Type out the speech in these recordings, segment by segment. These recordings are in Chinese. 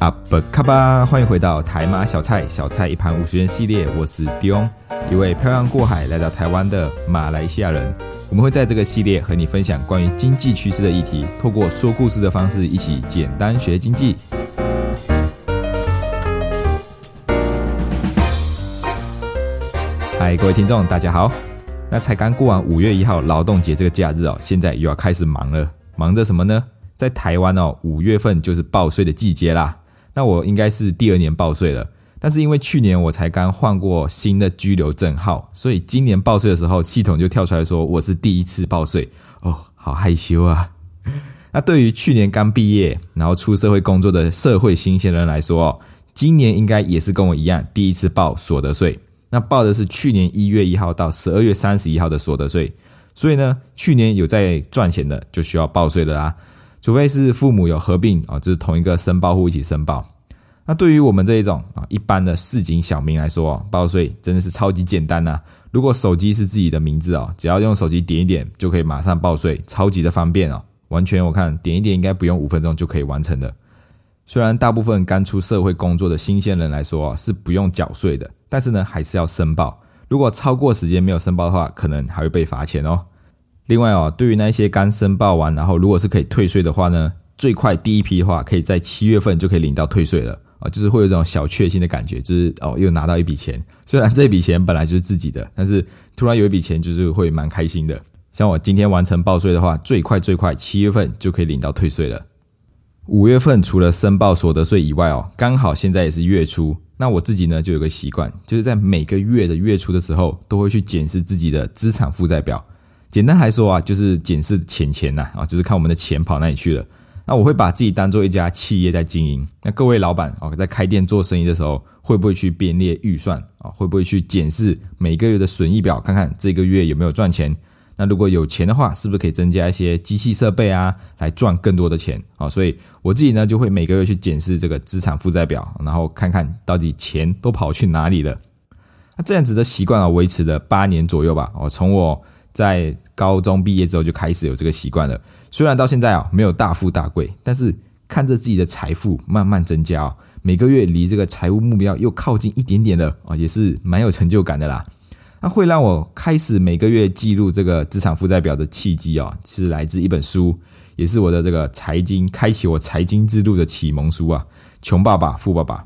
阿不卡巴，欢迎回到台马小菜，小菜一盘五十元系列。我是 Dion，一位漂洋过海来到台湾的马来西亚人。我们会在这个系列和你分享关于经济趋势的议题，透过说故事的方式，一起简单学经济。嗨，各位听众，大家好。那才刚过完五月一号劳动节这个假日哦，现在又要开始忙了。忙着什么呢？在台湾哦，五月份就是报税的季节啦。那我应该是第二年报税了，但是因为去年我才刚换过新的居留证号，所以今年报税的时候，系统就跳出来说我是第一次报税哦，好害羞啊！那对于去年刚毕业然后出社会工作的社会新鲜人来说哦，今年应该也是跟我一样第一次报所得税。那报的是去年一月一号到十二月三十一号的所得税，所以呢，去年有在赚钱的就需要报税的啦。除非是父母有合并啊，就是同一个申报户一起申报。那对于我们这一种啊一般的市井小民来说，报税真的是超级简单呐。如果手机是自己的名字哦，只要用手机点一点就可以马上报税，超级的方便哦。完全我看点一点应该不用五分钟就可以完成的。虽然大部分刚出社会工作的新鲜人来说是不用缴税的，但是呢还是要申报。如果超过时间没有申报的话，可能还会被罚钱哦。另外哦，对于那些刚申报完，然后如果是可以退税的话呢，最快第一批的话，可以在七月份就可以领到退税了啊，就是会有这种小确幸的感觉，就是哦又拿到一笔钱。虽然这笔钱本来就是自己的，但是突然有一笔钱，就是会蛮开心的。像我今天完成报税的话，最快最快七月份就可以领到退税了。五月份除了申报所得税以外哦，刚好现在也是月初，那我自己呢就有个习惯，就是在每个月的月初的时候，都会去检视自己的资产负债表。简单来说啊，就是检视钱钱呐啊，就是看我们的钱跑哪里去了。那我会把自己当做一家企业在经营。那各位老板啊，在开店做生意的时候，会不会去编列预算啊？会不会去检视每个月的损益表，看看这个月有没有赚钱？那如果有钱的话，是不是可以增加一些机器设备啊，来赚更多的钱啊？所以我自己呢，就会每个月去检视这个资产负债表，然后看看到底钱都跑去哪里了。那这样子的习惯啊，维持了八年左右吧。哦，从我。在高中毕业之后就开始有这个习惯了，虽然到现在啊没有大富大贵，但是看着自己的财富慢慢增加，每个月离这个财务目标又靠近一点点了啊，也是蛮有成就感的啦。那会让我开始每个月记录这个资产负债表的契机啊，是来自一本书，也是我的这个财经开启我财经之路的启蒙书啊，《穷爸爸富爸爸》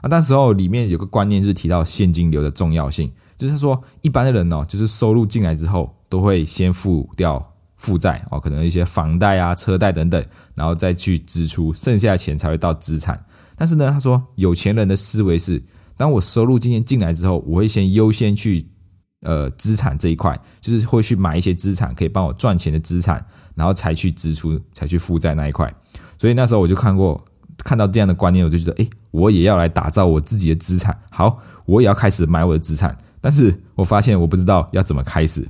啊，那时候里面有个观念是提到现金流的重要性，就是说一般的人哦，就是收入进来之后。都会先付掉负债哦，可能一些房贷啊、车贷等等，然后再去支出，剩下的钱才会到资产。但是呢，他说有钱人的思维是，当我收入今天进来之后，我会先优先去呃资产这一块，就是会去买一些资产可以帮我赚钱的资产，然后才去支出，才去负债那一块。所以那时候我就看过看到这样的观念，我就觉得，哎，我也要来打造我自己的资产。好，我也要开始买我的资产。但是我发现我不知道要怎么开始。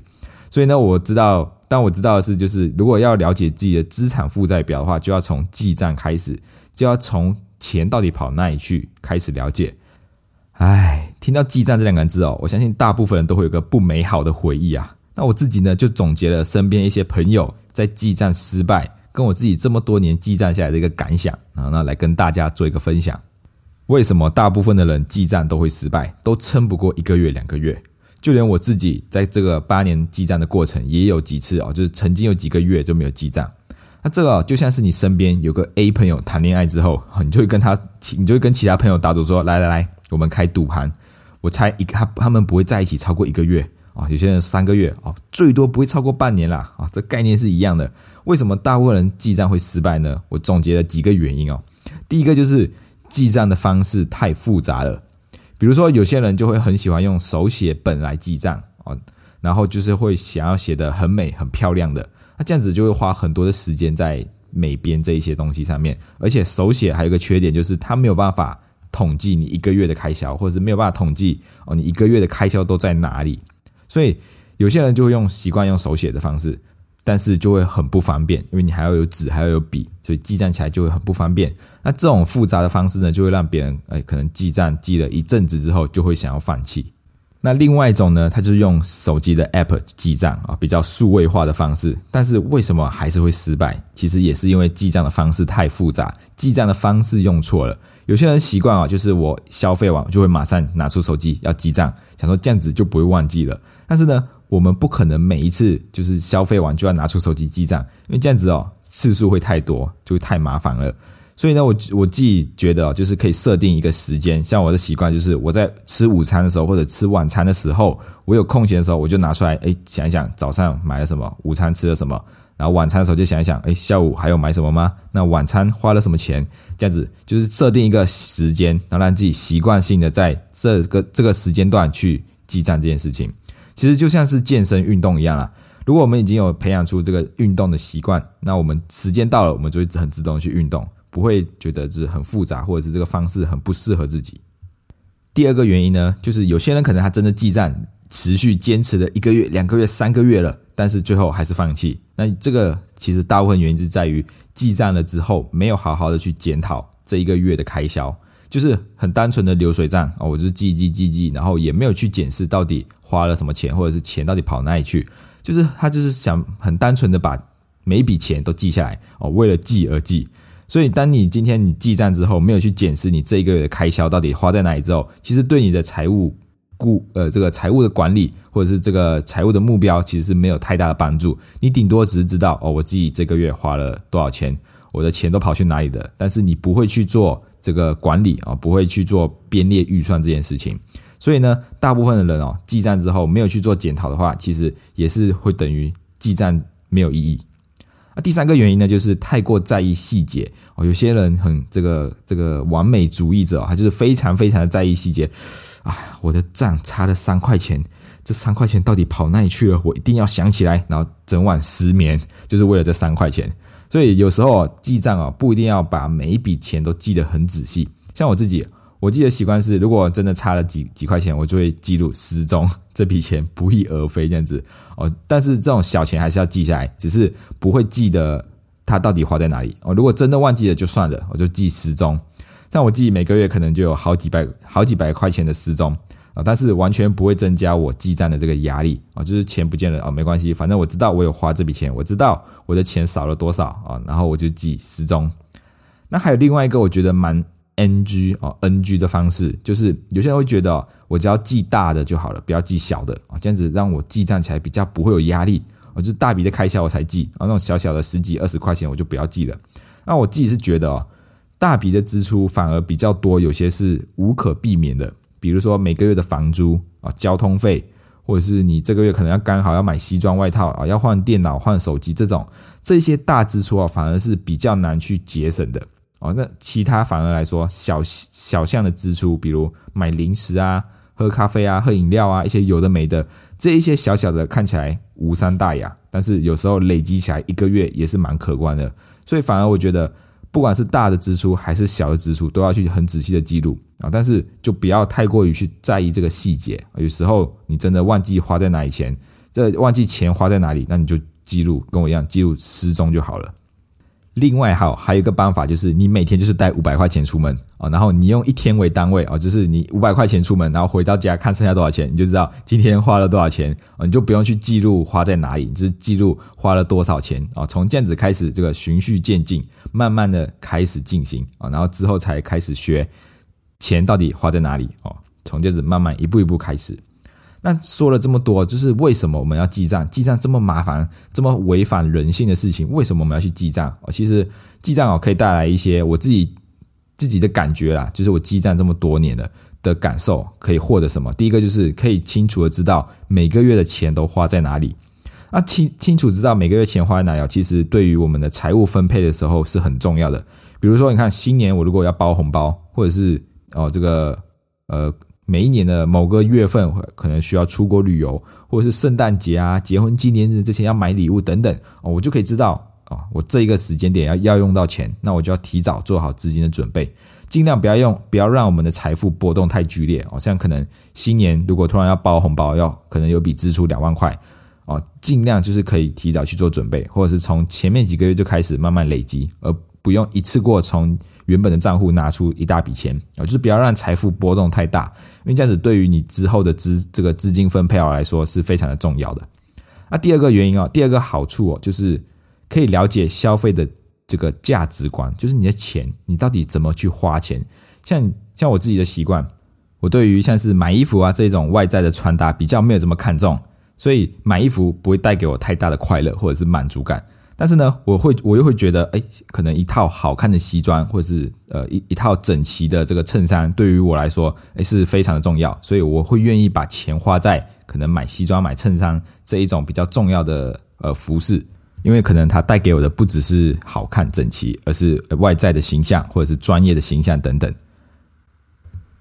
所以呢，我知道，但我知道的是，就是如果要了解自己的资产负债表的话，就要从记账开始，就要从钱到底跑哪里去开始了解。唉，听到记账这两个字哦，我相信大部分人都会有个不美好的回忆啊。那我自己呢，就总结了身边一些朋友在记账失败，跟我自己这么多年记账下来的一个感想啊，那来跟大家做一个分享。为什么大部分的人记账都会失败，都撑不过一个月、两个月？就连我自己在这个八年记账的过程，也有几次哦，就是曾经有几个月就没有记账。那这个就像是你身边有个 A 朋友谈恋爱之后，你就会跟他，你就会跟其他朋友打赌说：来来来，我们开赌盘。我猜一他他们不会在一起超过一个月啊，有些人三个月哦，最多不会超过半年啦啊。这概念是一样的。为什么大部分人记账会失败呢？我总结了几个原因哦。第一个就是记账的方式太复杂了。比如说，有些人就会很喜欢用手写本来记账哦，然后就是会想要写的很美、很漂亮的，那这样子就会花很多的时间在美编这一些东西上面。而且手写还有个缺点，就是它没有办法统计你一个月的开销，或者是没有办法统计哦你一个月的开销都在哪里。所以有些人就会用习惯用手写的方式。但是就会很不方便，因为你还要有纸，还要有笔，所以记账起来就会很不方便。那这种复杂的方式呢，就会让别人哎，可能记账记了一阵子之后，就会想要放弃。那另外一种呢，它就是用手机的 App 记账啊，比较数位化的方式。但是为什么还是会失败？其实也是因为记账的方式太复杂，记账的方式用错了。有些人习惯啊，就是我消费完就会马上拿出手机要记账，想说这样子就不会忘记了。但是呢？我们不可能每一次就是消费完就要拿出手机记账，因为这样子哦次数会太多，就会太麻烦了。所以呢，我我自己觉得哦，就是可以设定一个时间，像我的习惯就是我在吃午餐的时候或者吃晚餐的时候，我有空闲的时候我就拿出来，哎想一想早上买了什么，午餐吃了什么，然后晚餐的时候就想一想，哎下午还有买什么吗？那晚餐花了什么钱？这样子就是设定一个时间，然后让自己习惯性的在这个这个时间段去记账这件事情。其实就像是健身运动一样啦。如果我们已经有培养出这个运动的习惯，那我们时间到了，我们就会很自动去运动，不会觉得就是很复杂，或者是这个方式很不适合自己。第二个原因呢，就是有些人可能他真的记账，持续坚持了一个月、两个月、三个月了，但是最后还是放弃。那这个其实大部分原因是在于记账了之后，没有好好的去检讨这一个月的开销。就是很单纯的流水账啊，我就是记记记记，然后也没有去检视到底花了什么钱，或者是钱到底跑哪里去。就是他就是想很单纯的把每一笔钱都记下来哦，为了记而记。所以当你今天你记账之后，没有去检视你这一个月的开销到底花在哪里之后，其实对你的财务顾呃这个财务的管理，或者是这个财务的目标，其实是没有太大的帮助。你顶多只是知道哦，我自己这个月花了多少钱，我的钱都跑去哪里了，但是你不会去做。这个管理啊，不会去做编列预算这件事情，所以呢，大部分的人哦，记账之后没有去做检讨的话，其实也是会等于记账没有意义。那第三个原因呢，就是太过在意细节哦。有些人很这个这个完美主义者，他就是非常非常的在意细节啊。我的账差了三块钱，这三块钱到底跑哪里去了？我一定要想起来，然后整晚失眠，就是为了这三块钱。所以有时候记账啊，不一定要把每一笔钱都记得很仔细。像我自己，我记得习惯是，如果真的差了几几块钱，我就会记录失踪，这笔钱不翼而飞这样子哦。但是这种小钱还是要记下来，只是不会记得它到底花在哪里哦。如果真的忘记了就算了，我就记失踪。像我记每个月可能就有好几百好几百块钱的失踪。啊，但是完全不会增加我记账的这个压力啊，就是钱不见了啊，没关系，反正我知道我有花这笔钱，我知道我的钱少了多少啊，然后我就记失踪。那还有另外一个我觉得蛮 NG 哦 NG 的方式，就是有些人会觉得我只要记大的就好了，不要记小的啊，这样子让我记账起来比较不会有压力。我就是大笔的开销我才记啊，那种小小的十几二十块钱我就不要记了。那我自己是觉得哦，大笔的支出反而比较多，有些是无可避免的。比如说每个月的房租啊、交通费，或者是你这个月可能要刚好要买西装外套啊、要换电脑、换手机这种这些大支出啊，反而是比较难去节省的哦。那其他反而来说小小项的支出，比如买零食啊、喝咖啡啊、喝饮料啊，一些有的没的这一些小小的看起来无伤大雅，但是有时候累积起来一个月也是蛮可观的。所以反而我觉得。不管是大的支出还是小的支出，都要去很仔细的记录啊！但是就不要太过于去在意这个细节。有时候你真的忘记花在哪里钱，这忘记钱花在哪里，那你就记录，跟我一样记录失踪就好了。另外，好还有一个办法，就是你每天就是带五百块钱出门啊，然后你用一天为单位哦，就是你五百块钱出门，然后回到家看剩下多少钱，你就知道今天花了多少钱哦，你就不用去记录花在哪里，你只是记录花了多少钱啊。从这样子开始，这个循序渐进，慢慢的开始进行啊，然后之后才开始学钱到底花在哪里哦，从这样子慢慢一步一步开始。那说了这么多，就是为什么我们要记账？记账这么麻烦，这么违反人性的事情，为什么我们要去记账？哦，其实记账哦可以带来一些我自己自己的感觉啦，就是我记账这么多年了的感受，可以获得什么？第一个就是可以清楚的知道每个月的钱都花在哪里。那清清楚知道每个月钱花在哪里，其实对于我们的财务分配的时候是很重要的。比如说，你看新年我如果要包红包，或者是哦这个呃。每一年的某个月份，可能需要出国旅游，或者是圣诞节啊、结婚纪念日这些要买礼物等等哦，我就可以知道哦，我这一个时间点要要用到钱，那我就要提早做好资金的准备，尽量不要用，不要让我们的财富波动太剧烈哦。像可能新年如果突然要包红包，要可能有笔支出两万块哦，尽量就是可以提早去做准备，或者是从前面几个月就开始慢慢累积，而不用一次过从原本的账户拿出一大笔钱啊，就是不要让财富波动太大，因为这样子对于你之后的资这个资金分配来说是非常的重要的。那第二个原因哦，第二个好处哦，就是。可以了解消费的这个价值观，就是你的钱，你到底怎么去花钱？像像我自己的习惯，我对于像是买衣服啊这种外在的穿搭比较没有这么看重，所以买衣服不会带给我太大的快乐或者是满足感。但是呢，我会我又会觉得，哎，可能一套好看的西装或者是呃一一套整齐的这个衬衫，对于我来说，哎是非常的重要，所以我会愿意把钱花在可能买西装、买衬衫这一种比较重要的呃服饰。因为可能它带给我的不只是好看整齐，而是外在的形象，或者是专业的形象等等。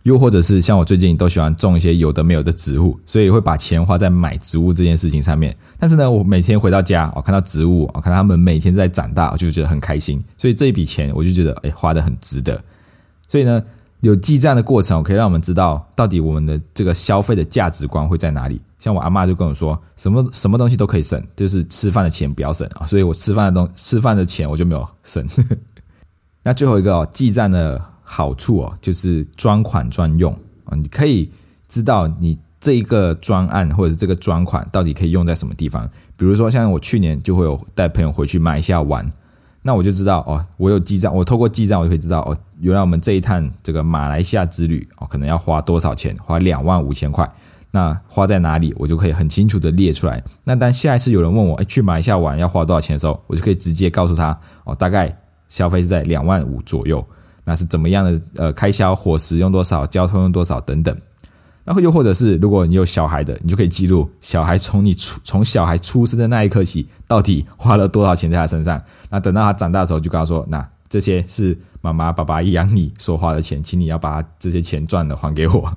又或者是像我最近都喜欢种一些有的没有的植物，所以会把钱花在买植物这件事情上面。但是呢，我每天回到家，我看到植物，我看到它们每天在长大，我就觉得很开心。所以这一笔钱，我就觉得哎，花的很值得。所以呢。有记账的过程，可以让我们知道到底我们的这个消费的价值观会在哪里。像我阿妈就跟我说，什么什么东西都可以省，就是吃饭的钱不要省啊。所以我吃饭的东吃饭的钱我就没有省。那最后一个哦，记账的好处哦，就是专款专用啊，你可以知道你这一个专案或者这个专款到底可以用在什么地方。比如说像我去年就会有带朋友回去马来西亚玩。那我就知道哦，我有记账，我透过记账，我就可以知道哦，原来我们这一趟这个马来西亚之旅哦，可能要花多少钱？花两万五千块。那花在哪里？我就可以很清楚的列出来。那当下一次有人问我，哎，去马来西亚玩要花多少钱的时候，我就可以直接告诉他哦，大概消费是在两万五左右。那是怎么样的？呃，开销，伙食用多少？交通用多少？等等。然后又或者是，如果你有小孩的，你就可以记录小孩从你出从小孩出生的那一刻起，到底花了多少钱在他身上。那等到他长大的时候，就跟他说：“那这些是妈妈、爸爸养你所花的钱，请你要把这些钱赚的还给我。”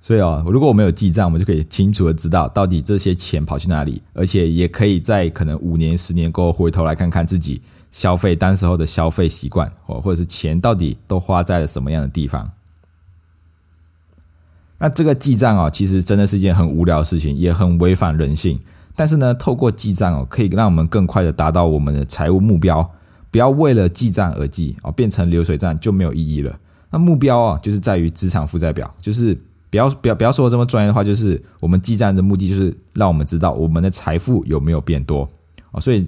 所以哦，如果我们有记账，我们就可以清楚的知道到底这些钱跑去哪里，而且也可以在可能五年、十年过后回头来看看自己消费当时候的消费习惯，或或者是钱到底都花在了什么样的地方。那这个记账哦，其实真的是一件很无聊的事情，也很违反人性。但是呢，透过记账哦，可以让我们更快的达到我们的财务目标。不要为了记账而记哦，变成流水账就没有意义了。那目标啊，就是在于资产负债表，就是不要不要不要说这么专业的话，就是我们记账的目的就是让我们知道我们的财富有没有变多哦。所以，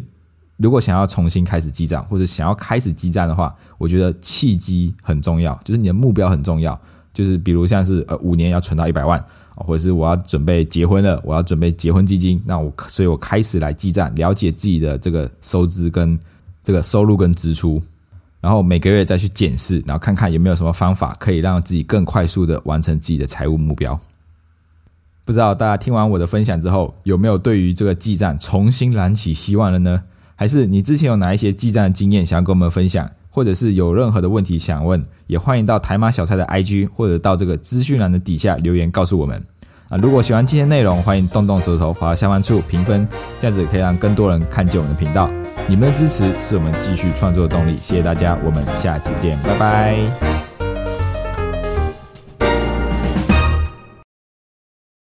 如果想要重新开始记账，或者想要开始记账的话，我觉得契机很重要，就是你的目标很重要。就是比如像是呃五年要存到一百万，或者是我要准备结婚了，我要准备结婚基金，那我所以我开始来记账，了解自己的这个收支跟这个收入跟支出，然后每个月再去检视，然后看看有没有什么方法可以让自己更快速的完成自己的财务目标。不知道大家听完我的分享之后，有没有对于这个记账重新燃起希望了呢？还是你之前有哪一些记账的经验想要跟我们分享？或者是有任何的问题想问，也欢迎到台马小菜的 IG，或者到这个资讯栏的底下留言告诉我们。啊，如果喜欢今天内容，欢迎动动手指头滑到下方处评分，这样子可以让更多人看见我们的频道。你们的支持是我们继续创作的动力，谢谢大家，我们下次见，拜拜。